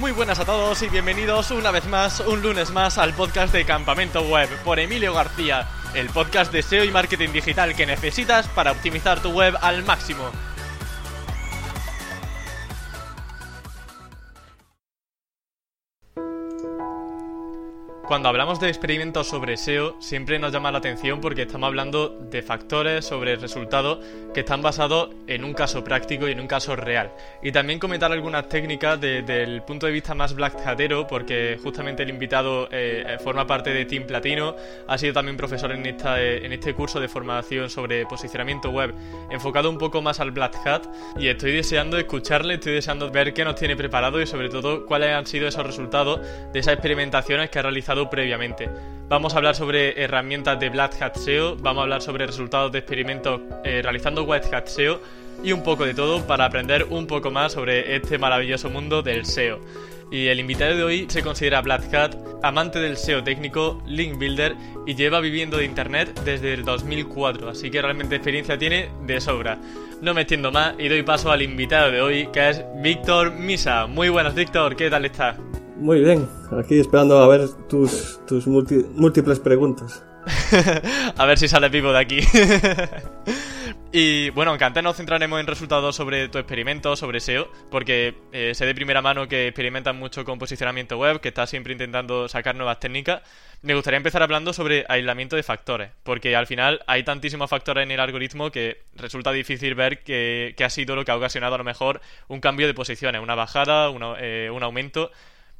Muy buenas a todos y bienvenidos una vez más, un lunes más, al podcast de Campamento Web por Emilio García, el podcast de SEO y marketing digital que necesitas para optimizar tu web al máximo. Cuando hablamos de experimentos sobre SEO, siempre nos llama la atención porque estamos hablando de factores sobre el resultado que están basados en un caso práctico y en un caso real. Y también comentar algunas técnicas desde el punto de vista más black hatero, porque justamente el invitado eh, forma parte de Team Platino, ha sido también profesor en, esta, eh, en este curso de formación sobre posicionamiento web, enfocado un poco más al black hat. Y estoy deseando escucharle, estoy deseando ver qué nos tiene preparado y sobre todo cuáles han sido esos resultados de esas experimentaciones que ha realizado previamente. Vamos a hablar sobre herramientas de Black Hat SEO, vamos a hablar sobre resultados de experimentos eh, realizando White Hat SEO y un poco de todo para aprender un poco más sobre este maravilloso mundo del SEO. Y el invitado de hoy se considera Black Hat, amante del SEO técnico, link builder y lleva viviendo de internet desde el 2004, así que realmente experiencia tiene de sobra. No me extiendo más y doy paso al invitado de hoy, que es Víctor Misa. Muy buenas, Víctor, ¿qué tal estás? Muy bien, aquí esperando a ver tus, tus múltiples preguntas. a ver si sale vivo de aquí. y bueno, aunque antes nos centraremos en resultados sobre tu experimento, sobre SEO, porque eh, sé de primera mano que experimentas mucho con posicionamiento web, que estás siempre intentando sacar nuevas técnicas. Me gustaría empezar hablando sobre aislamiento de factores, porque al final hay tantísimos factores en el algoritmo que resulta difícil ver qué ha sido lo que ha ocasionado a lo mejor un cambio de posiciones, una bajada, eh, un aumento.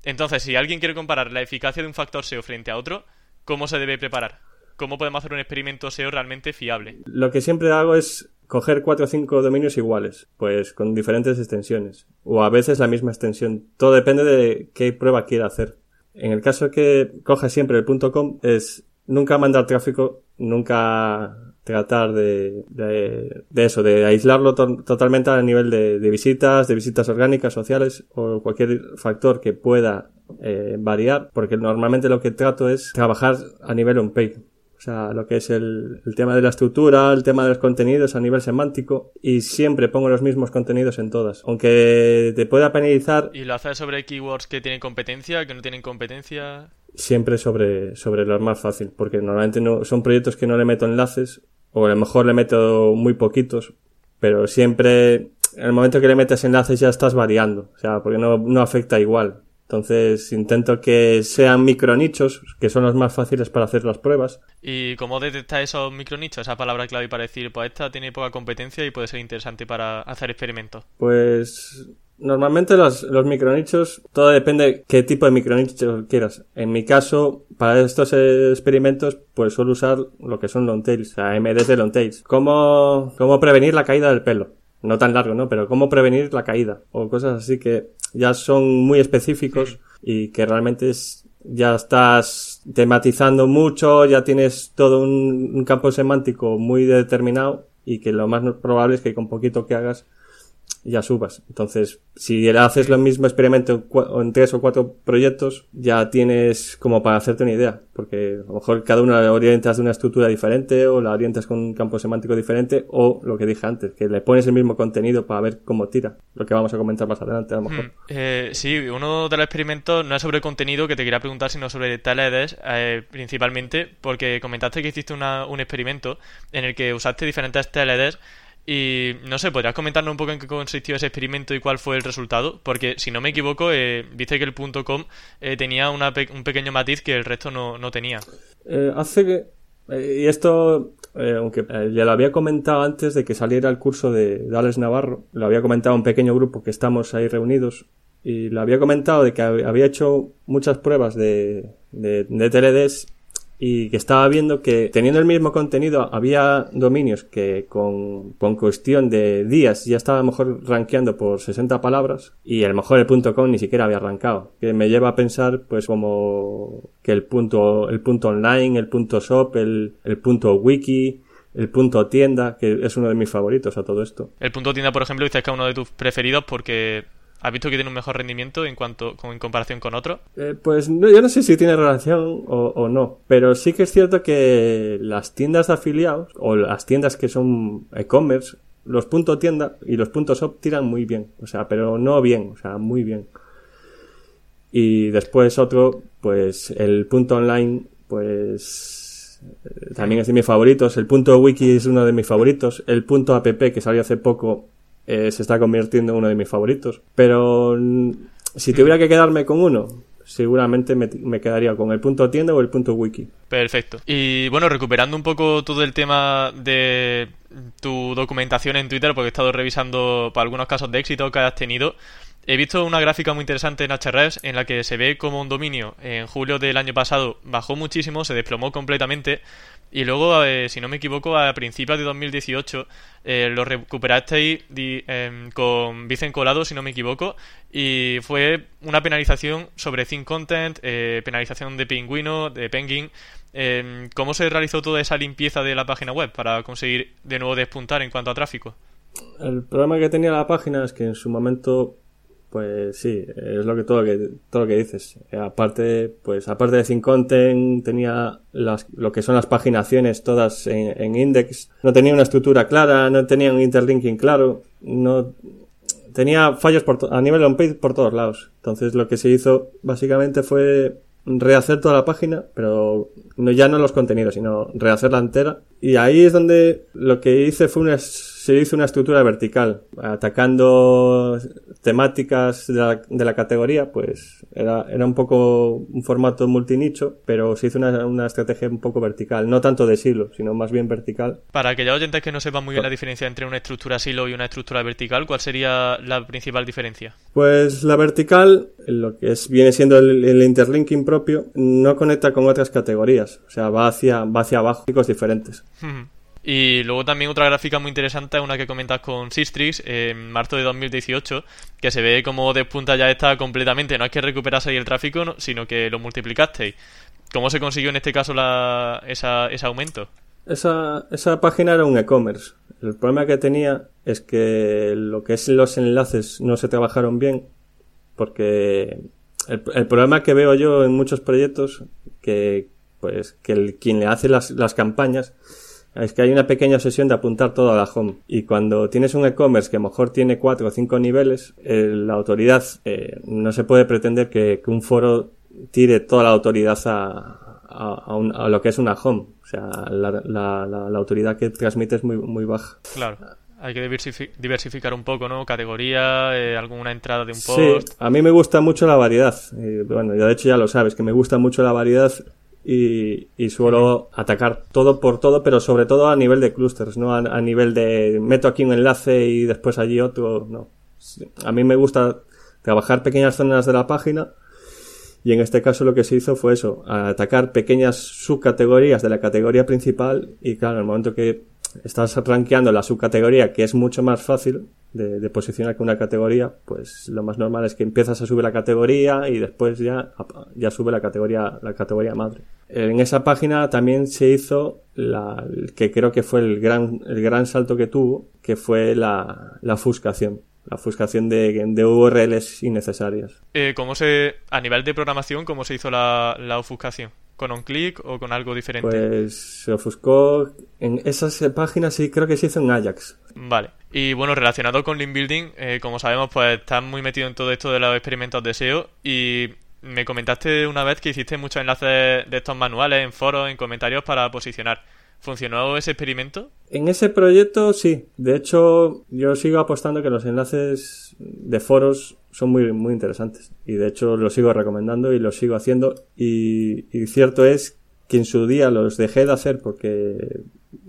Entonces, si alguien quiere comparar la eficacia de un factor SEO frente a otro, ¿cómo se debe preparar? ¿Cómo podemos hacer un experimento SEO realmente fiable? Lo que siempre hago es coger cuatro o cinco dominios iguales, pues con diferentes extensiones, o a veces la misma extensión. Todo depende de qué prueba quiera hacer. En el caso que coja siempre el .com es nunca mandar tráfico, nunca tratar de, de, eso, de aislarlo totalmente a nivel de, visitas, de visitas orgánicas, sociales o cualquier factor que pueda eh, variar, porque normalmente lo que trato es trabajar a nivel on-page. O sea, lo que es el, el, tema de la estructura, el tema de los contenidos a nivel semántico, y siempre pongo los mismos contenidos en todas. Aunque te pueda penalizar. ¿Y lo haces sobre keywords que tienen competencia, que no tienen competencia? Siempre sobre, sobre lo más fácil, porque normalmente no, son proyectos que no le meto enlaces o a lo mejor le meto muy poquitos, pero siempre en el momento que le metes enlaces ya estás variando, o sea, porque no, no afecta igual. Entonces intento que sean micronichos, que son los más fáciles para hacer las pruebas. ¿Y cómo detecta esos micronichos? Esa palabra clave para decir, pues esta tiene poca competencia y puede ser interesante para hacer experimentos. Pues Normalmente los, los micronichos, todo depende qué tipo de micronicho quieras. En mi caso, para estos experimentos, pues suelo usar lo que son long tails, o MDs de long tails. ¿Cómo, cómo prevenir la caída del pelo? No tan largo, ¿no? Pero cómo prevenir la caída. O cosas así que ya son muy específicos y que realmente es, ya estás tematizando mucho, ya tienes todo un, un campo semántico muy determinado y que lo más probable es que con poquito que hagas ya subas. Entonces, si haces lo mismo experimento en tres o cuatro proyectos, ya tienes como para hacerte una idea, porque a lo mejor cada uno la orientas de una estructura diferente o la orientas con un campo semántico diferente o lo que dije antes, que le pones el mismo contenido para ver cómo tira, lo que vamos a comentar más adelante a lo mejor. Hmm. Eh, sí, uno de los experimentos no es sobre contenido que te quería preguntar, sino sobre TLEDs eh, principalmente, porque comentaste que hiciste un experimento en el que usaste diferentes TLEDs y no sé, ¿podrías comentarnos un poco en qué consistió ese experimento y cuál fue el resultado? Porque si no me equivoco, eh, viste que el punto .com eh, tenía una un pequeño matiz que el resto no, no tenía. Eh, hace que... y esto, aunque ya lo había comentado antes de que saliera el curso de, Dales Navarro, lo había comentado un pequeño grupo que estamos ahí reunidos y lo había comentado de que había hecho muchas pruebas de, de, de TLDs y que estaba viendo que teniendo el mismo contenido había dominios que con, con cuestión de días ya estaba a lo mejor rankeando por 60 palabras y a lo mejor el punto com ni siquiera había arrancado. Que me lleva a pensar pues como que el punto, el punto online, el punto shop, el, el punto wiki, el punto tienda, que es uno de mis favoritos a todo esto. El punto tienda, por ejemplo, dices que es uno de tus preferidos porque ¿Has visto que tiene un mejor rendimiento en cuanto en comparación con otro? Eh, pues yo no sé si tiene relación o, no, pero sí que es cierto que las tiendas de afiliados o las tiendas que son e-commerce, los puntos tienda y los puntos shop tiran muy bien, o sea, pero no bien, o sea, muy bien. Y después otro, pues el punto online, pues eh, también es de mis favoritos. El punto wiki es uno de mis favoritos. El punto app que salió hace poco eh, se está convirtiendo en uno de mis favoritos. Pero mm, si tuviera que quedarme con uno, seguramente me, me, quedaría con el punto tienda o el punto wiki. Perfecto. Y bueno, recuperando un poco todo el tema de tu documentación en Twitter, porque he estado revisando para algunos casos de éxito que has tenido. He visto una gráfica muy interesante en Ahrefs en la que se ve como un dominio en julio del año pasado bajó muchísimo, se desplomó completamente y luego, eh, si no me equivoco, a principios de 2018 eh, lo recuperasteis em, con Vicen Colado, si no me equivoco, y fue una penalización sobre Think Content, eh, penalización de Pingüino, de Penguin. Em, ¿Cómo se realizó toda esa limpieza de la página web para conseguir de nuevo despuntar en cuanto a tráfico? El problema que tenía la página es que en su momento pues sí, es lo que todo lo que todo lo que dices. aparte, pues aparte de Think Content tenía las, lo que son las paginaciones todas en, en, index. No tenía una estructura clara, no tenía un interlinking claro, no tenía fallos por a nivel on-page por todos lados. Entonces lo que se hizo básicamente fue rehacer toda la página, pero no ya no los contenidos, sino rehacerla entera. Y ahí es donde lo que hice fue una se hizo una estructura vertical, atacando temáticas de la, de la categoría, pues era, era un poco un formato multinicho, pero se hizo una, una, estrategia un poco vertical, no tanto de silo, sino más bien vertical. Para aquellos oyentes que no sepan muy bien la diferencia entre una estructura silo y una estructura vertical, ¿cuál sería la principal diferencia? Pues la vertical, lo que es, viene siendo el, el interlinking propio, no conecta con otras categorías, o sea, va hacia, va hacia abajo, diferentes. Y luego también otra gráfica muy interesante es una que comentas con Sistrix en marzo de 2018, que se ve como despunta ya está completamente. No es que recuperase ahí el tráfico, sino que lo multiplicasteis. ¿Cómo se consiguió en este caso la, esa, ese aumento? Esa, esa página era un e-commerce. El problema que tenía es que lo que es los enlaces no se trabajaron bien, porque el, el problema que veo yo en muchos proyectos, que pues que el, quien le hace las, las campañas es que hay una pequeña sesión de apuntar todo a la home. Y cuando tienes un e-commerce que a lo mejor tiene cuatro o cinco niveles, eh, la autoridad eh, no se puede pretender que, que, un foro tire toda la autoridad a, a, a, un, a, lo que es una home. O sea, la, la, la, la autoridad que transmite es muy, muy baja. Claro. Hay que diversificar un poco, ¿no? Categoría, eh, alguna entrada de un post. Sí, a mí me gusta mucho la variedad. Eh, bueno, ya de hecho ya lo sabes, que me gusta mucho la variedad y, y suelo atacar todo por todo, pero sobre todo a nivel de clusters, no a, nivel de meto aquí un enlace y después allí otro, no. A mí me gusta trabajar pequeñas zonas de la página y en este caso lo que se hizo fue eso, atacar pequeñas subcategorías de la categoría principal y claro, en el momento que estás rankeando la subcategoría, que es mucho más fácil de, posicionar que una categoría, pues lo más normal es que empiezas a subir la categoría y después ya, ya sube la categoría, la categoría madre. En esa página también se hizo la, que creo que fue el gran, el gran salto que tuvo, que fue la, la fuscación la ofuscación de, de, URLs innecesarias. Eh, ¿Cómo se, a nivel de programación, cómo se hizo la, la ofuscación? ¿Con un clic o con algo diferente? Pues se ofuscó en esas páginas sí creo que se hizo en Ajax. Vale. Y bueno, relacionado con Link Building, eh, como sabemos, pues estás muy metido en todo esto de los experimentos de SEO y me comentaste una vez que hiciste muchos enlaces de estos manuales en foros, en comentarios para posicionar. ¿Funcionó ese experimento? En ese proyecto sí. De hecho, yo sigo apostando que los enlaces de foros son muy, muy interesantes. Y de hecho los sigo recomendando y los sigo haciendo. Y, y cierto es que en su día los dejé de hacer porque,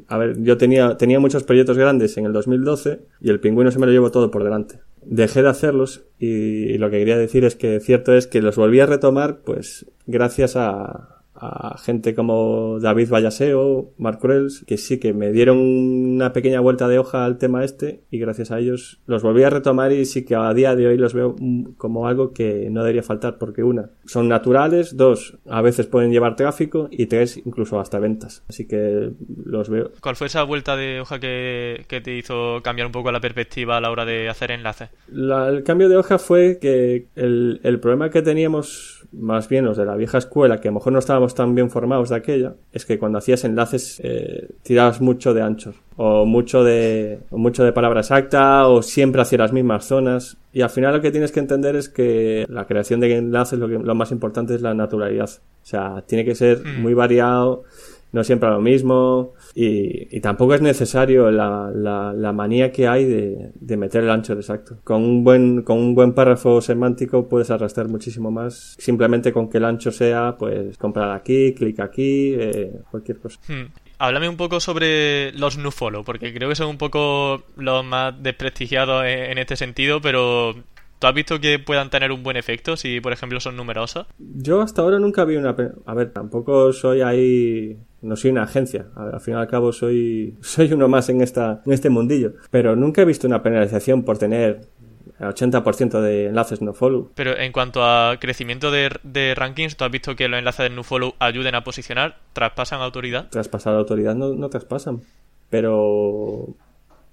a ver, yo tenía, tenía muchos proyectos grandes en el 2012 y el pingüino se me lo llevó todo por delante. Dejé de hacerlos y, y lo que quería decir es que cierto es que los volví a retomar pues gracias a, a gente como David Vallaseo, Mark Krells, que sí que me dieron una pequeña vuelta de hoja al tema este y gracias a ellos los volví a retomar y sí que a día de hoy los veo como algo que no debería faltar porque una, son naturales, dos, a veces pueden llevar tráfico y tres, incluso hasta ventas. Así que los veo. ¿Cuál fue esa vuelta de hoja que, que te hizo cambiar un poco la perspectiva a la hora de hacer enlaces? La, el cambio de hoja fue que el, el problema que teníamos más bien los de la vieja escuela, que a lo mejor no estábamos tan bien formados de aquella, es que cuando hacías enlaces eh, tirabas mucho de anchos o mucho de o mucho de palabra exacta o siempre hacia las mismas zonas y al final lo que tienes que entender es que la creación de enlaces lo, que, lo más importante es la naturalidad o sea tiene que ser Mm. muy variado no siempre lo mismo y, y tampoco es necesario la, la, la manía que hay de, de meter el ancho exacto. Con un buen con un buen párrafo semántico puedes arrastrar muchísimo más simplemente con que el ancho sea pues comprar aquí, clic aquí, eh, cualquier cosa. Hmm. Háblame un poco sobre los nofollow, porque creo que son un poco los más desprestigiados en, este sentido, pero ¿tú has visto que puedan tener un buen efecto si, por ejemplo, son numerosos? Yo hasta ahora nunca vi una... A ver, tampoco soy ahí... No soy una agencia. Al fin y al cabo soy, soy uno más en, esta, en este mundillo. Pero nunca he visto una penalización por tener el 80% de enlaces no follow. Pero en cuanto a crecimiento de, de rankings, ¿tú has visto que los enlaces de nofollow ayuden a posicionar, traspasan autoridad? Traspasar autoridad no, no traspasan. Pero...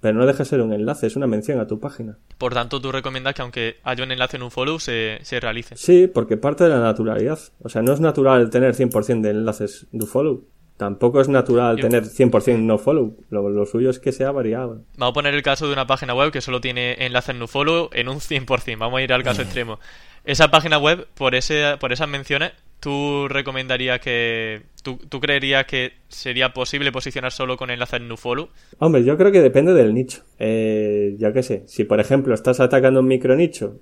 Pero no deja de ser un enlace, es una mención a tu página. Por tanto, tú recomiendas que aunque haya un enlace en un follow, se, se realice. Sí, porque parte de la naturalidad. O sea, no es natural tener 100% de enlaces do follow. Tampoco es natural Yo- tener 100% no follow. Lo, lo suyo es que sea variado. Vamos a poner el caso de una página web que solo tiene enlaces nofollow en un 100%. Vamos a ir al caso extremo. Esa página web, por, ese, por esas menciones, ¿tú recomendarías que... Tú, tú creerías que sería posible posicionar solo con enlaces nofollow? Hombre, yo creo que depende del nicho. Eh, yo qué sé, si por ejemplo estás atacando un micronicho,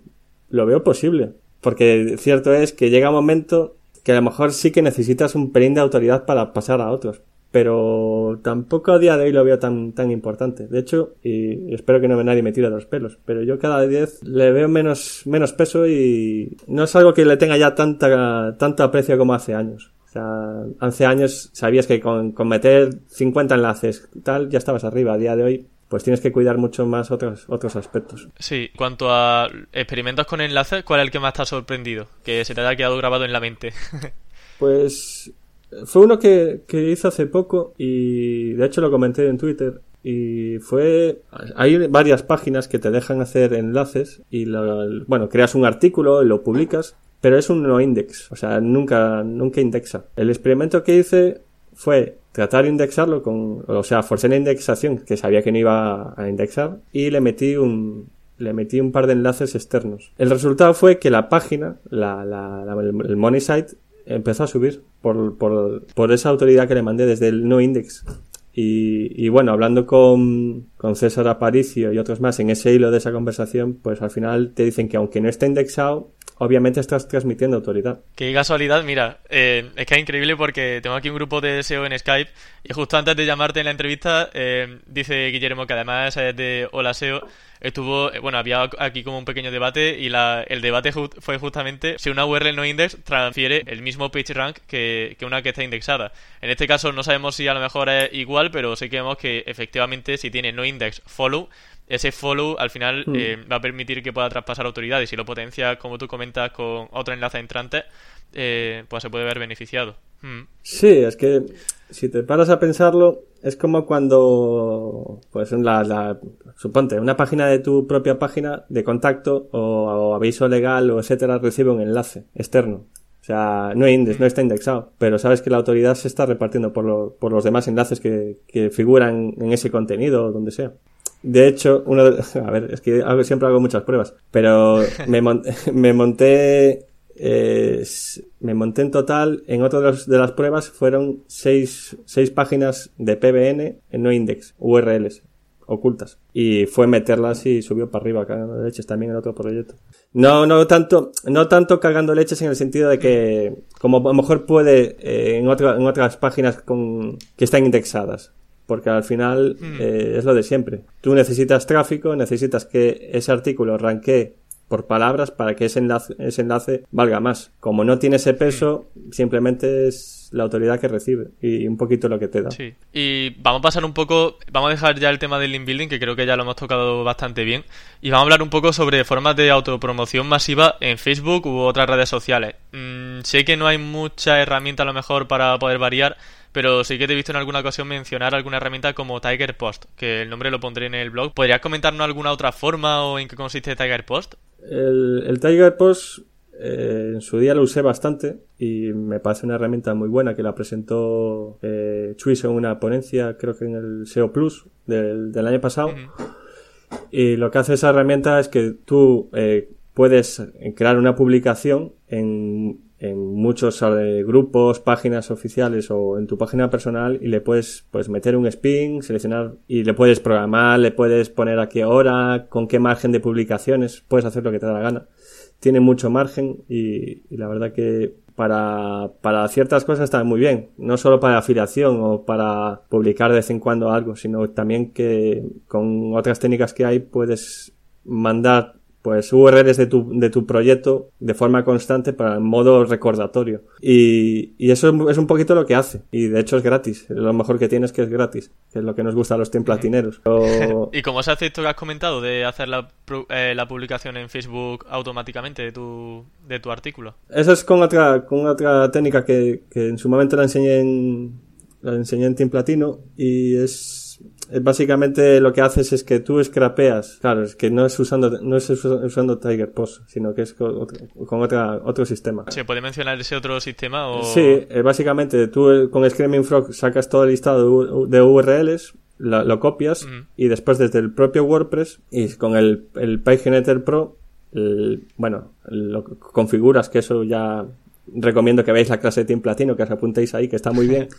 lo veo posible. Porque cierto es que llega un momento que a lo mejor sí que necesitas un pelín de autoridad para pasar a otros. Pero tampoco a día de hoy lo veo tan, tan importante. De hecho, y espero que no me nadie me tire los pelos, pero yo cada 10 le veo menos, menos peso y no es algo que le tenga ya tanta, tanto aprecio como hace años. O sea, hace años sabías que con, con meter 50 enlaces tal ya estabas arriba. A día de hoy, pues tienes que cuidar mucho más otros, otros aspectos. Sí, cuanto a experimentos con enlaces, ¿cuál es el que más te ha sorprendido? Que se te haya quedado grabado en la mente. Pues fue uno que, que hice hace poco y de hecho lo comenté en Twitter y fue hay varias páginas que te dejan hacer enlaces y lo- bueno creas un artículo y lo publicas pero es un no index o sea nunca nunca indexa el experimento que hice fue tratar de indexarlo con o sea forcé la indexación que sabía que no iba a indexar y le metí un le metí un par de enlaces externos. El resultado fue que la página, la, la- la- el money site, empezó a subir por, por, por esa autoridad que le mandé desde el no index. Y, y bueno, hablando con, con César Aparicio y otros más en ese hilo de esa conversación, pues al final te dicen que aunque no esté indexado, obviamente estás transmitiendo autoridad. Qué casualidad, mira, eh, es que es increíble porque tengo aquí un grupo de SEO en Skype y justo antes de llamarte en la entrevista eh, dice Guillermo que además es de Hola SEO, estuvo, eh, bueno, había aquí como un pequeño debate y la, el debate fue justamente si una URL no index transfiere el mismo PageRank que, que una que está indexada. En este caso no sabemos si a lo mejor es igual, pero sí que vemos que efectivamente si tiene no index follow, ese follow al final Mm. eh, va a permitir que pueda traspasar autoridad y si lo potencia, como tú comentas, con otro enlace entrante, eh, pues se puede ver beneficiado. Mm. Sí, es que si te paras a pensarlo, es como cuando, pues en la, la- suponte, una página de tu propia página de contacto o, o aviso legal o etcétera recibe un enlace externo. O sea, no, index, no está indexado, pero sabes que la autoridad se está repartiendo por, lo- por los demás enlaces que, que figuran en ese contenido o donde sea. De hecho, uno de- a ver, es que hago- siempre hago muchas pruebas, pero me, mon- me monté, eh, me monté en total, en otra de, las- de las pruebas fueron seis, seis páginas de PBN en no index, URLs ocultas. Y fue meterlas y subió para arriba cagando leches también en otro proyecto. No, no tanto, no tanto cagando leches en el sentido de que, como a lo mejor puede eh, en, otra- en otras páginas con, que están indexadas. Porque al final Mm. eh, es lo de siempre. Tú necesitas tráfico, necesitas que ese artículo ranquee por palabras para que ese enlace, ese enlace valga más. Como no tiene ese peso, simplemente es la autoridad que recibe y un poquito lo que te da. Sí. Y vamos a pasar un poco, vamos a dejar ya el tema del link building, que creo que ya lo hemos tocado bastante bien, y vamos a hablar un poco sobre formas de autopromoción masiva en Facebook u otras redes sociales. Mm, sé que no hay mucha herramienta a lo mejor para poder variar, pero sí que te he visto en alguna ocasión mencionar alguna herramienta como Tiger Post, que el nombre lo pondré en el blog. ¿Podrías comentarnos alguna otra forma o en qué consiste Tiger Post? El, el Tiger Post eh, en su día lo usé bastante y me parece una herramienta muy buena que la presentó eh, Chuis en una ponencia, creo que en el SEO Plus del, del año pasado. Y lo que hace esa herramienta es que tú eh, puedes crear una publicación en, en muchos eh, grupos, páginas oficiales o en tu página personal y le puedes pues meter un spin, seleccionar y le puedes programar, le puedes poner a qué hora, con qué margen de publicaciones, puedes hacer lo que te da la gana. Tiene mucho margen y, y la verdad que para, para ciertas cosas está muy bien. No solo para afiliación o para publicar de vez en cuando algo, sino también que con otras técnicas que hay puedes mandar pues URLs de tu, de tu proyecto de forma constante para el modo recordatorio. Y, y eso es un poquito lo que hace. Y de hecho es gratis. Lo mejor que tiene es que es gratis, que es lo que nos gusta a los templatineros. Pero... ¿Y cómo se hace esto que has comentado de hacer la, eh, la publicación en Facebook automáticamente de tu, de tu artículo? Eso es con otra, con otra técnica que, que en su momento la enseñé en, la enseñé en Team Platino y es básicamente lo que haces es que tú scrapeas, claro, es que no es usando, no es usando Tiger Post, sino que es con, otro, con otra, otro sistema. ¿Se puede mencionar ese otro sistema? O... Sí, eh, básicamente tú con Screaming Frog sacas todo el listado de URLs, lo, lo copias uh -huh. y después desde el propio WordPress y con el, el PageNetter Pro, el, bueno, lo configuras que eso ya recomiendo que veáis la clase de Team Platino, que os apuntéis ahí, que está muy bien.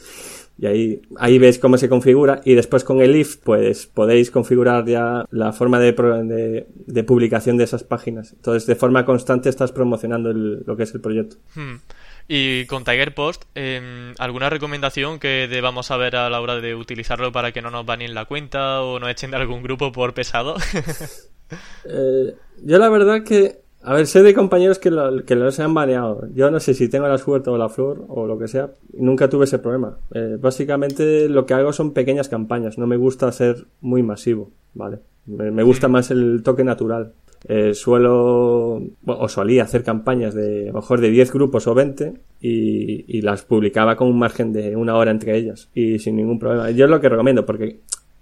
Y ahí, ahí veis cómo se configura. Y después con el if, pues podéis configurar ya la forma de, de, de publicación de esas páginas. Entonces, de forma constante estás promocionando el, lo que es el proyecto. Hmm. Y con Tiger Post, eh, ¿alguna recomendación que debamos saber a la hora de utilizarlo para que no nos baneen la cuenta o nos echen de algún grupo por pesado? eh, yo la verdad que a ver, sé de compañeros que, lo, que los han baneado. Yo no sé si tengo la suerte o la flor o lo que sea. Nunca tuve ese problema. Eh, básicamente lo que hago son pequeñas campañas. No me gusta ser muy masivo, ¿vale? Me, me gusta más el toque natural. Eh, suelo o solía hacer campañas de a lo mejor de 10 grupos o 20 y, y las publicaba con un margen de una hora entre ellas y sin ningún problema. Yo es lo que recomiendo porque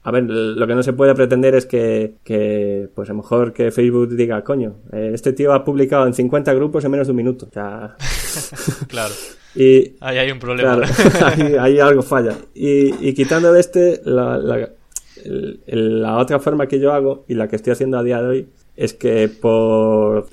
a ver, lo que no se puede pretender es que, que, pues a lo mejor que Facebook diga, coño, eh, este tío ha publicado en 50 grupos en menos de un minuto. O sea... claro. Y, ahí hay un problema. Claro, ahí, ahí, algo falla. Y, y quitando de este, la, la, el, la otra forma que yo hago y la que estoy haciendo a día de hoy es que por...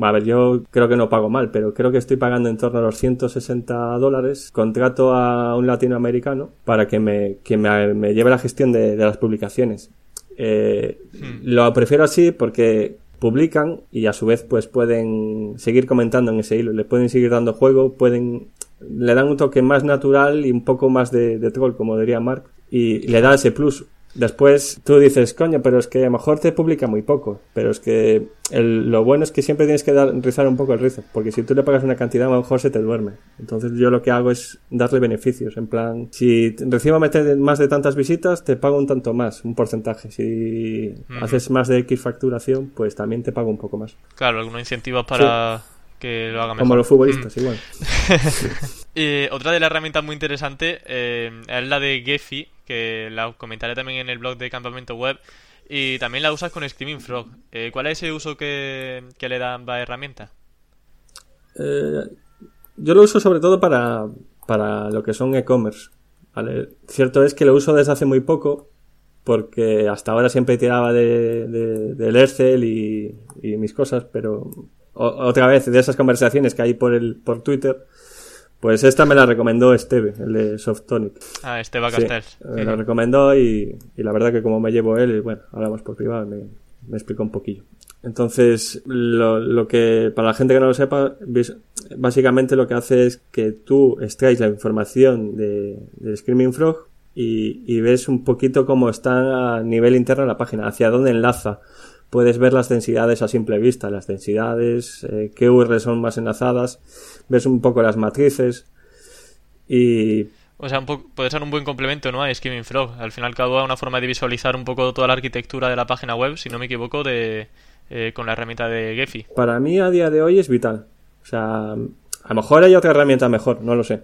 A ver, yo creo que no pago mal, pero creo que estoy pagando en torno a los 160 dólares. Contrato a un latinoamericano para que me, que me, me lleve la gestión de, de las publicaciones. Eh, hmm. Lo prefiero así porque publican y a su vez pues pueden seguir comentando en ese hilo, le pueden seguir dando juego, pueden le dan un toque más natural y un poco más de, de troll, como diría Mark, y le da ese plus. Después tú dices, coño, pero es que a lo mejor te publica muy poco. Pero es que el, lo bueno es que siempre tienes que dar, rizar un poco el rizo. Porque si tú le pagas una cantidad, a lo mejor se te duerme. Entonces yo lo que hago es darle beneficios. En plan, si recibo más de tantas visitas, te pago un tanto más, un porcentaje. Si haces más de X facturación, pues también te pago un poco más. Claro, algunos incentivos para... Sí que lo haga mejor. Como los futbolistas, mm. igual. y otra de las herramientas muy interesantes eh, es la de Gephi, que la comentaré también en el blog de Campamento Web. Y también la usas con Screaming Frog. Eh, ¿Cuál es ese uso que, que le da ambas herramientas? Eh, yo lo uso sobre todo para, para lo que son e-commerce. ¿vale? Cierto es que lo uso desde hace muy poco, porque hasta ahora siempre tiraba de, de, del Excel y, y mis cosas, pero otra vez de esas conversaciones que hay por el por Twitter pues esta me la recomendó Esteve el de Softonic ah Esteve Castells sí, me la recomendó y, y, la verdad que como me llevo él bueno hablamos por privado me, me explicó un poquillo. Entonces lo, lo que para la gente que no lo sepa básicamente lo que hace es que tú extraes la información de, de Screaming Frog y, y ves un poquito cómo está a nivel interno la página hacia dónde enlaza puedes ver las densidades a simple vista, las densidades, eh, qué URLs son más enlazadas, ves un poco las matrices y... O sea, un puede ser un buen complemento, ¿no? A Skimming Frog. Al final, cada una forma de visualizar un poco toda la arquitectura de la página web, si no me equivoco, de, eh, con la herramienta de Gephi. Para mí, a día de hoy, es vital. O sea, a lo mejor hay otra herramienta mejor, no lo sé.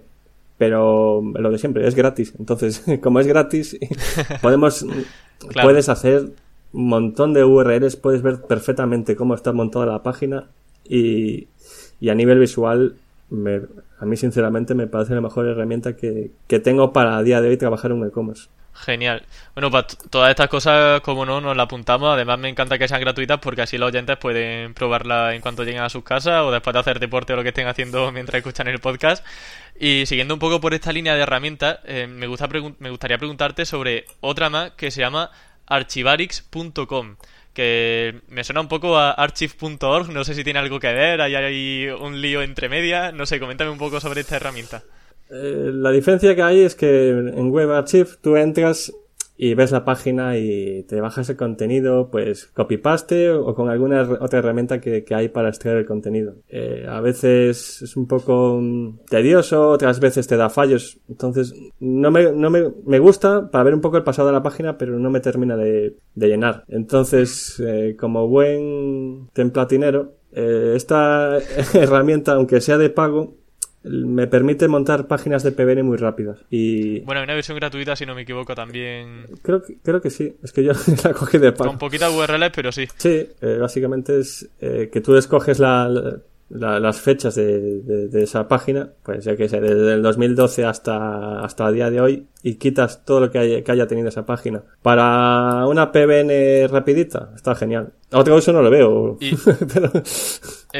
Pero lo de siempre, es gratis. Entonces, como es gratis, podemos... claro. Puedes hacer montón de URLs, puedes ver perfectamente cómo está montada la página y, y a nivel visual me, a mí sinceramente me parece la mejor herramienta que, que tengo para a día de hoy trabajar en un e-commerce. Genial. Bueno, pues todas estas cosas, como no, nos las apuntamos. Además, me encanta que sean gratuitas porque así los oyentes pueden probarla en cuanto lleguen a sus casas o después de hacer deporte o lo que estén haciendo mientras escuchan el podcast. Y siguiendo un poco por esta línea de herramientas, eh, me, gusta me gustaría preguntarte sobre otra más que se llama archivarix.com que me suena un poco a archive.org, no sé si tiene algo que ver, hay, hay un lío entre medias, no sé, coméntame un poco sobre esta herramienta. Eh, la diferencia que hay es que en Web Archive tú entras y ves la página y te bajas el contenido, pues copy-paste o con alguna otra herramienta que, hay para extraer el contenido. Eh, a veces es un poco mm, tedioso, otras veces te da fallos. Entonces, no me, no me, me gusta para ver un poco el pasado de la página, pero no me termina de, de llenar. Entonces, eh, como buen templatinero, esta herramienta, aunque sea de pago, me permite montar páginas de PBN muy rápidas. Y... Bueno, hay una versión gratuita, si no me equivoco, también. Creo que, creo que sí. Es que yo la cogí de pago. Con poquitas URLs, pero sí. Sí, eh, básicamente es eh, que tú escoges la, las fechas de, de, esa página, pues ya que sé, desde el 2012 hasta, hasta el día de hoy, y quitas todo lo que, haya, que haya tenido esa página. Para una PBN rapidita, está genial. Otro uso no lo veo. pero...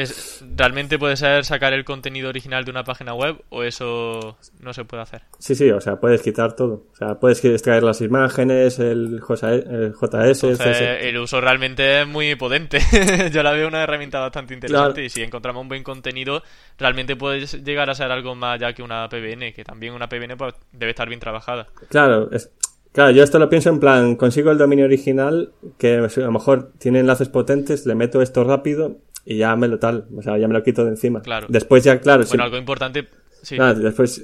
es, ¿Realmente puede ser sacar el contenido original de una página web o eso no se puede hacer? Sí, sí, o sea, puedes quitar todo. O sea, puedes extraer las imágenes, el, JS. el uso realmente es muy potente. Yo la veo una herramienta bastante interesante y si encontramos un buen contenido, realmente puede llegar a ser algo más ya que una PBN, que también una PBN pues, debe estar bien trabajada. Claro, es, Claro, yo esto lo pienso en plan, consigo el dominio original, que a lo mejor tiene enlaces potentes, le meto esto rápido y ya me lo tal, o sea, ya me lo quito de encima. Claro. Después ya, claro. Bueno, algo importante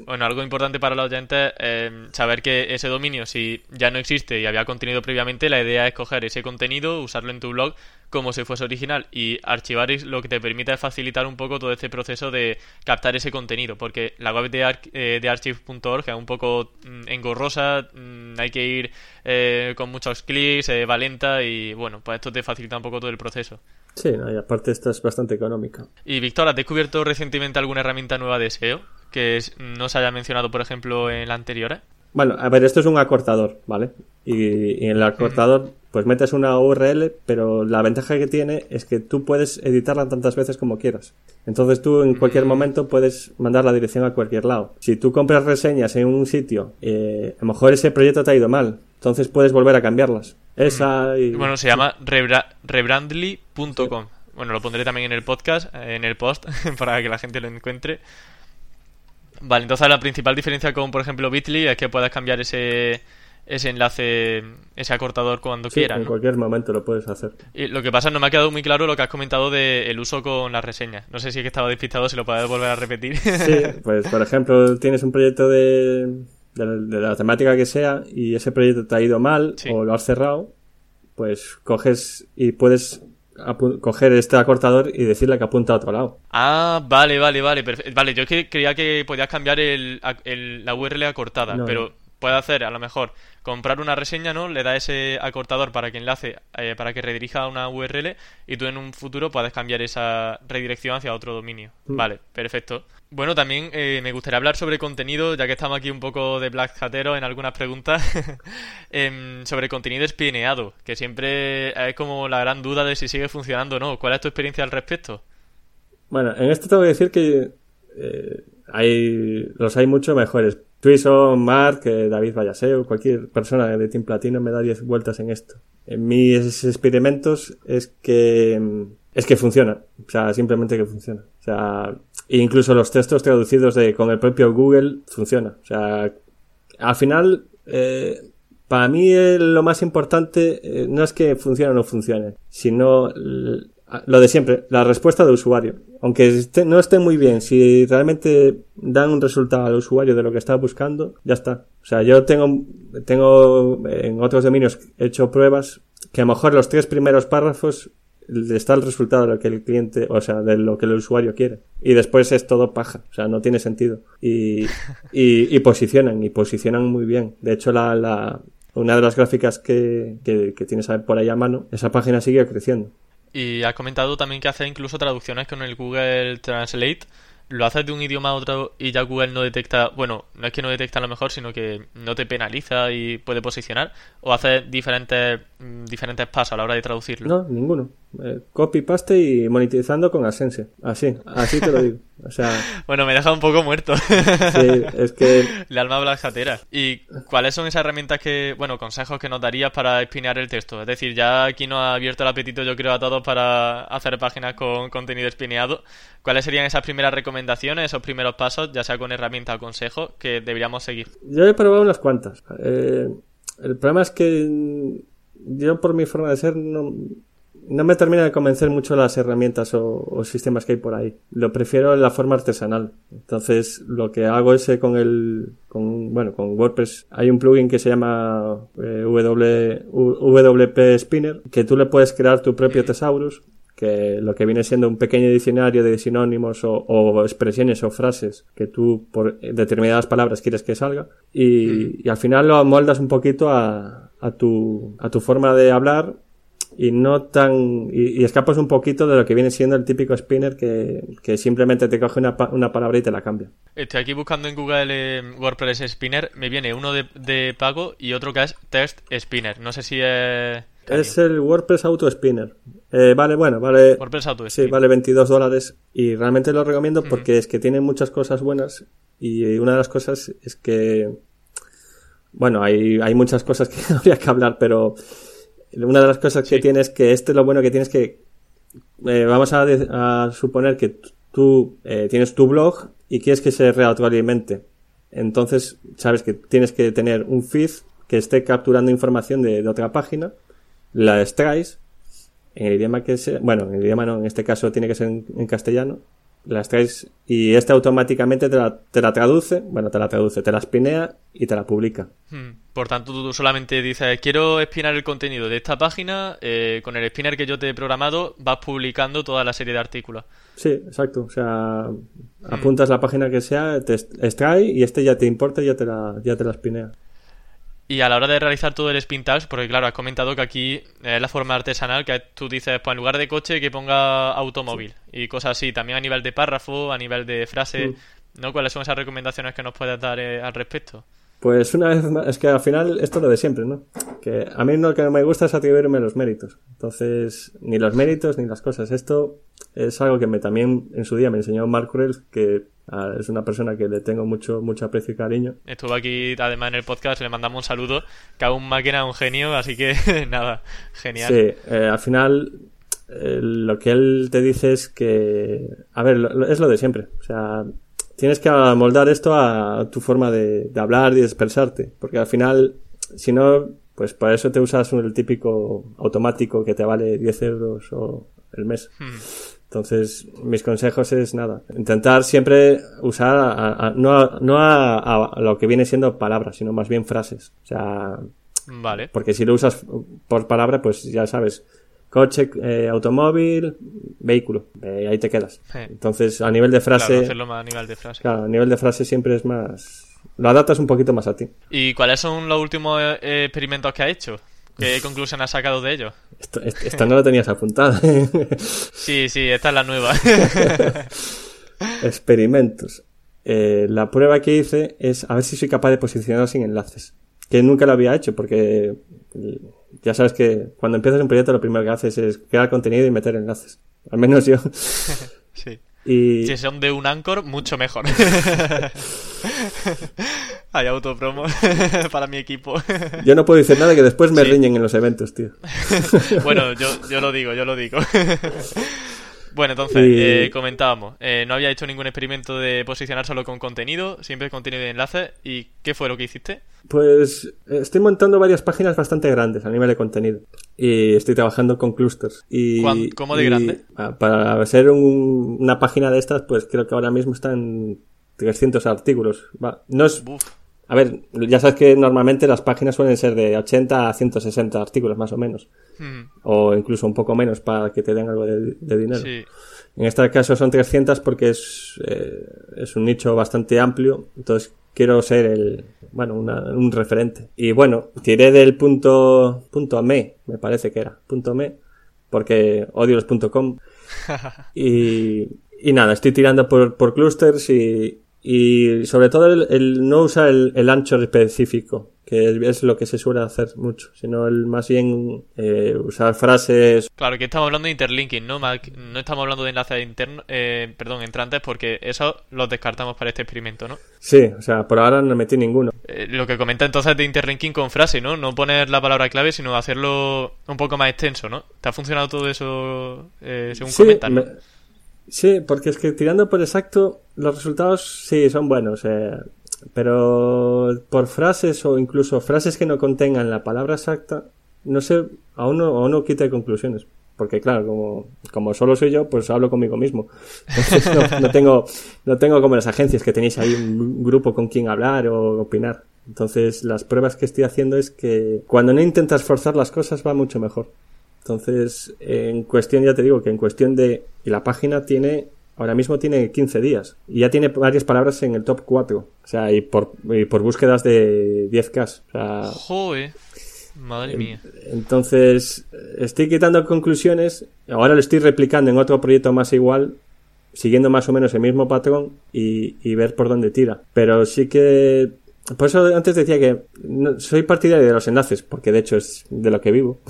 bueno, algo importante para los oyentes es saber que ese dominio, si ya no existe y había contenido previamente, la idea es coger ese contenido, usarlo en tu blog como si fuese original y archivar lo que te permite es facilitar un poco todo este proceso de captar ese contenido, porque la web de, eh, de archive.org es un poco mm, engorrosa, mm, hay que ir eh, con muchos clics, eh, va lenta y bueno, pues esto te facilita un poco todo el proceso. Sí, y aparte esta es bastante económica. Y Víctor, ¿has descubierto recientemente alguna herramienta nueva de SEO? que no se haya mencionado, por ejemplo, en la anterior? Bueno, a ver, esto es un acortador, ¿vale? Y, en el acortador, pues metes una URL, pero la ventaja que tiene es que tú puedes editarla tantas veces como quieras. Entonces tú en cualquier momento puedes mandar la dirección a cualquier lado. Si tú compras reseñas en un sitio, eh, a lo mejor ese proyecto te ha ido mal, entonces puedes volver a cambiarlas. Esa y... Bueno, se llama rebrandly.com. Bueno, lo pondré también en el podcast, en el post, para que la gente lo encuentre. Vale, entonces la principal diferencia con, por ejemplo, Bitly es que puedes cambiar ese, ese enlace, ese acortador cuando sí, quieras. En cualquier momento lo puedes hacer. Y lo que pasa no me ha quedado muy claro lo que has comentado del uso con las reseñas. No sé si es que estaba despistado, si lo puedes volver a repetir. Sí, pues por ejemplo, tienes un proyecto de, de, la temática que sea y ese proyecto te ha ido mal o lo has cerrado, pues coges y puedes coger este acortador y decirle que apunta a otro lado. Ah, vale, vale, vale. Vale, yo creía que podías cambiar el, la URL acortada, pero puede hacer a lo mejor comprar una reseña, ¿no? Le da ese acortador para que enlace, eh, para que redirija a una URL y tú en un futuro puedes cambiar esa redirección hacia otro dominio. Mm. Vale, perfecto. Bueno, también eh, me gustaría hablar sobre contenido, ya que estamos aquí un poco de Black Hatero en algunas preguntas, em, sobre contenido espineado, que siempre es como la gran duda de si sigue funcionando o no. ¿Cuál es tu experiencia al respecto? Bueno, en esto tengo que decir que eh, hay, los hay mucho mejores. Twison, Mark, eh, David Vallaseo, cualquier persona de Team Platino me da 10 vueltas en esto. En mis experimentos es que es que funciona, o sea, simplemente que funciona. O sea, incluso los textos traducidos de con el propio Google funciona. O sea, al final eh, para mí lo más importante eh, no es que funcione o no funcione, sino lo de siempre, la respuesta del usuario. Aunque no esté muy bien, si realmente dan un resultado al usuario de lo que está buscando, ya está. O sea, yo tengo, tengo en otros dominios hecho pruebas que a lo mejor los tres primeros párrafos está el resultado de lo que el cliente, o sea, de lo que el usuario quiere. Y después es todo paja, o sea, no tiene sentido. Y, y, y posicionan, y posicionan muy bien. De hecho, la, la, una de las gráficas que, que, que tienes por ahí a mano, esa página sigue creciendo. Y has comentado también que haces incluso traducciones con el Google Translate lo haces de un idioma a otro y ya Google no detecta, bueno, no es que no detecta lo mejor, sino que no te penaliza y puede posicionar, o haces diferentes, mm, diferentes pasos a la hora de traducirlo. No, ninguno. Eh, copy, paste y monetizando con Ascense. Así, así te lo digo. O sea... bueno, me deja un poco muerto. sí, es que... Le alma jatera. ¿Y cuáles son esas herramientas que, bueno, consejos que nos darías para espinear el texto? Es decir, ya aquí nos ha abierto el apetito, yo creo, a todos para hacer páginas con contenido espineado. ¿Cuáles serían esas primeras recomendaciones, esos primeros pasos, ya sea con herramienta o consejo, que deberíamos seguir? Yo he probado unas cuantas. Eh, el problema es que yo, por mi forma de ser, no no me termina de convencer mucho las herramientas o, sistemas que hay por ahí. Lo prefiero en la forma artesanal. Entonces, lo que hago es eh, con el, con, bueno, con WordPress hay un plugin que se llama eh, WP Spinner, que tú le puedes crear tu propio thesaurus, que lo que viene siendo un pequeño diccionario de sinónimos o, expresiones o frases que tú por determinadas palabras quieres que salga y, y al final lo amoldas un poquito a, a tu, a tu forma de hablar y no tan y, escapas un poquito de lo que viene siendo el típico spinner que, que simplemente te coge una, una, palabra y te la cambia. Estoy aquí buscando en Google eh, WordPress Spinner, me viene uno de, de, pago y otro que es Test Spinner. No sé si es... Es el WordPress Auto Spinner. Eh, vale, bueno, vale. WordPress Auto Sí, vale 22 dólares y realmente lo recomiendo porque es que tiene muchas cosas buenas y una de las cosas es que bueno, hay, hay muchas cosas que habría que hablar, pero una de las cosas que tienes que este lo bueno que tienes que eh, vamos a, suponer que tú eh, tienes tu blog y quieres que se retroalimente. Entonces, sabes que tienes que tener un feed que esté capturando información de, otra página, la extraes en el idioma que sea, bueno, en el idioma no, en este caso tiene que ser en castellano, las traes y este automáticamente te la, te la, traduce, bueno, te la traduce, te la espinea y te la publica. Hmm. Por tanto, tú solamente dices, quiero espinar el contenido de esta página, eh, con el spinner que yo te he programado vas publicando toda la serie de artículos. Sí, exacto. O sea, hmm. apuntas la página que sea, te extrae y este ya te importa y ya te la, ya te la espinea. Y a la hora de realizar todo el spin porque claro, has comentado que aquí es la forma artesanal que tú dices, pues en lugar de coche que ponga automóvil y cosas así, también a nivel de párrafo, a nivel de frase, mm. ¿no? ¿Cuáles son esas recomendaciones que nos puedes dar eh, al respecto? Pues una vez más, es que al final esto es lo de siempre, ¿no? Que a mí lo que me gusta es atribuirme los méritos. Entonces, ni los méritos ni las cosas. Esto es algo que me también en su día me enseñó Mark Rell, que ah, es una persona que le tengo mucho, mucho aprecio y cariño. Estuvo aquí además en el podcast, le mandamos un saludo, que aún máquina es un genio, así que nada, genial. Sí, eh, al final eh, lo que él te dice es que, a ver, es lo de siempre. O sea, tienes que amoldar esto a tu forma de, hablar y de expresarte. Porque al final, si no, pues para eso te usas el típico automático que te vale 10 euros o el mes. Hmm. Entonces, mis consejos es nada, intentar siempre usar no, a, no a, lo que viene siendo palabras, sino más bien frases. O sea, vale. porque si lo usas por palabra, pues ya sabes, coche, eh, automóvil, vehículo. Eh, ahí te quedas. Entonces, a nivel de frase. Claro, a nivel de frase. Claro, a nivel de frase siempre es más. Lo adaptas un poquito más a ti. ¿Y cuáles son los últimos eh, experimentos que has hecho? ¿Qué conclusión has sacado de ello? Esto, esta no lo tenías apuntada. sí, sí, esta es la nueva. Experimentos. la prueba que hice es a ver si soy capaz de posicionar sin enlaces. Que nunca lo había hecho porque ya sabes que cuando empiezas un proyecto lo primero que haces es crear contenido y meter enlaces. Al menos yo. sí. Y... Si son de un Anchor, mucho mejor. Hay autopromo para mi equipo. Yo no puedo decir nada que después me riñen en los eventos, tío. bueno, yo, yo lo digo, yo lo digo. Bueno, entonces, eh, comentábamos, eh, no había hecho ningún experimento de posicionar solo con contenido, siempre contenido de enlace. ¿Y qué fue lo que hiciste? Pues estoy montando varias páginas bastante grandes a nivel de contenido. Y estoy trabajando con clusters. Y, ¿Cómo de grande? Para ser una página de estas, pues creo que ahora mismo están 300 artículos. no es... A ver, ya sabes que normalmente las páginas suelen ser de 80 a 160 artículos más o menos. Hmm. O incluso un poco menos para que te den algo de, dinero. En este caso son 300 porque es, eh, es un nicho bastante amplio. Entonces quiero ser el, bueno, un referente. Y bueno, tiré del punto, punto me, me parece que era, punto me, porque odio los .com. y, y nada, estoy tirando por, por clusters y, y sobre todo el, no usar el, ancho específico, que es, lo que se suele hacer mucho, sino el más bien eh, usar frases. Claro, que estamos hablando de interlinking, ¿no? No estamos hablando de enlaces internos, eh, perdón, entrantes, porque eso los descartamos para este experimento, ¿no? Sí, o sea, por ahora no metí ninguno. Eh, lo que comenta entonces de interlinking con frase, ¿no? No poner la palabra clave, sino hacerlo un poco más extenso, ¿no? ¿Te ha funcionado todo eso según sí, comentan? Sí, porque es que tirando por exacto, los resultados sí son buenos, eh, pero por frases o incluso frases que no contengan la palabra exacta, no sé, aún no, aún no quita conclusiones. Porque claro, como, como solo soy yo, pues hablo conmigo mismo. Entonces no, tengo, no tengo como las agencias que tenéis ahí un grupo con quien hablar o opinar. Entonces las pruebas que estoy haciendo es que cuando no intentas forzar las cosas va mucho mejor. Entonces, en cuestión, ya te digo que en cuestión de... Y la página tiene... Ahora mismo tiene 15 días. Y ya tiene varias palabras en el top 4. O sea, y por, y por búsquedas de 10K. O sea, Joder. Madre mía. Entonces, estoy quitando conclusiones. Ahora lo estoy replicando en otro proyecto más igual. Siguiendo más o menos el mismo patrón y, y ver por dónde tira. Pero sí que por eso antes decía que soy partidario de los enlaces, porque de hecho es de lo que vivo,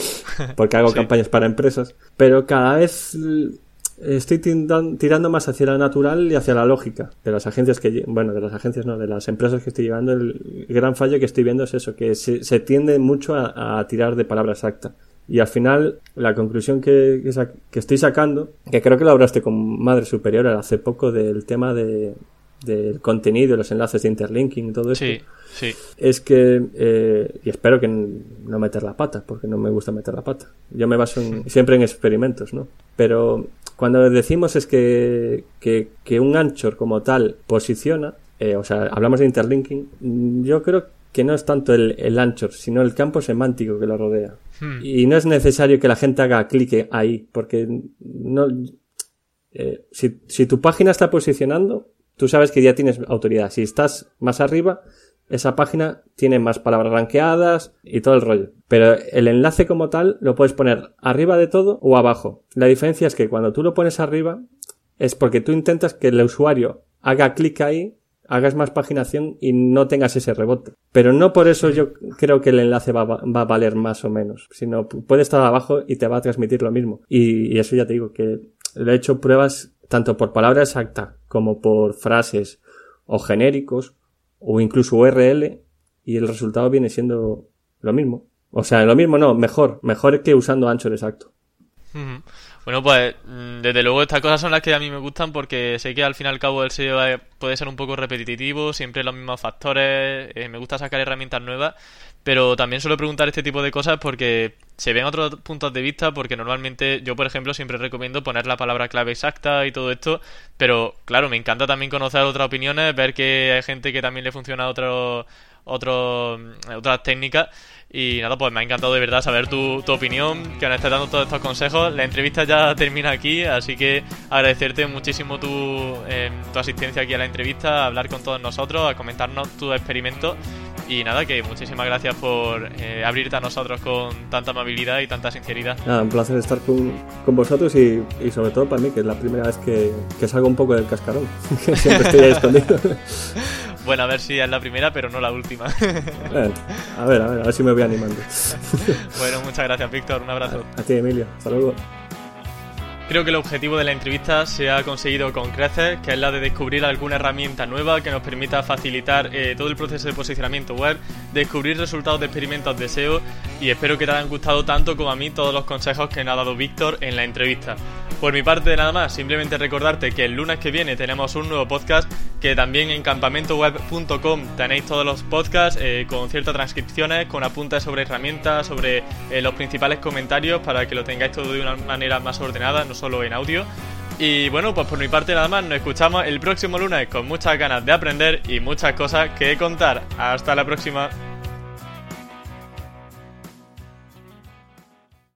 porque hago campañas para empresas, pero cada vez estoy tirando más hacia la natural y hacia la lógica de las agencias que, bueno, de las agencias no, de las empresas que estoy llevando. El gran fallo que estoy viendo es eso, que se, tiende mucho a, tirar de palabra exacta. Y al final, la conclusión que, que, estoy sacando, que creo que lo hablaste con Madre Superior hace poco del tema de, del contenido, los enlaces de interlinking y todo eso, sí, es que, eh, y espero que no meter la pata, porque no me gusta meter la pata. Yo me baso siempre en experimentos, ¿no? Pero cuando decimos es que, que, un anchor como tal posiciona, eh, o sea, hablamos de interlinking, yo creo que no es tanto el, el anchor, sino el campo semántico que lo rodea. Hmm. Y no es necesario que la gente haga clic ahí, porque no, eh, si, si tu página está posicionando, tú sabes que ya tienes autoridad. Si estás más arriba, esa página tiene más palabras ranqueadas y todo el rollo. Pero el enlace como tal lo puedes poner arriba de todo o abajo. La diferencia es que cuando tú lo pones arriba es porque tú intentas que el usuario haga clic ahí, hagas más paginación y no tengas ese rebote. Pero no por eso yo creo que el enlace va, a valer más o menos, sino puede estar abajo y te va a transmitir lo mismo. Y, y eso ya te digo que he hecho pruebas tanto por palabra exacta como por frases o genéricos o incluso URL y el resultado viene siendo lo mismo. O sea, lo mismo no, mejor, mejor que usando ancho exacto. Bueno, pues mm, desde luego estas cosas son las que a mí me gustan porque sé que al fin y al cabo el SEO puede ser un poco repetitivo, siempre los mismos factores, eh, me gusta sacar herramientas nuevas, pero también suelo preguntar este tipo de cosas porque se ven otros puntos de vista, porque normalmente yo, por ejemplo, siempre recomiendo poner la palabra clave exacta y todo esto, pero claro, me encanta también conocer otras opiniones, ver que hay gente que también le funciona otro, otro, otras técnicas y nada, pues me ha encantado de verdad saber tu, tu opinión, que nos estés dando todos estos consejos. La entrevista ya termina aquí, así que agradecerte muchísimo tu, eh, tu asistencia aquí a la entrevista, a hablar con todos nosotros, a comentarnos tu experimento. Y nada, que muchísimas gracias por eh, abrirte a nosotros con tanta amabilidad y tanta sinceridad. Nada, un placer estar con, con vosotros y, y, sobre todo para mí, que es la primera vez que, que salgo un poco del cascarón, que siempre estoy ahí escondido. Bueno, a ver si es la primera, pero no la última. a ver, a ver, a ver si me voy animando. bueno, muchas gracias, Víctor. Un abrazo. A, ti, Emilio. Hasta luego. Creo que el objetivo de la entrevista se ha conseguido con creces, que es la de descubrir alguna herramienta nueva que nos permita facilitar eh, todo el proceso de posicionamiento web, descubrir resultados de experimentos de SEO y espero que te hayan gustado tanto como a mí todos los consejos que nos ha dado Víctor en la entrevista. Por mi parte nada más, simplemente recordarte que el lunes que viene tenemos un nuevo podcast, que también en campamentoweb.com tenéis todos los podcasts eh, con ciertas transcripciones, con apuntes sobre herramientas, sobre eh, los principales comentarios para que lo tengáis todo de una manera más ordenada, no solo en audio. Y bueno, pues por mi parte nada más, nos escuchamos el próximo lunes con muchas ganas de aprender y muchas cosas que contar. Hasta la próxima.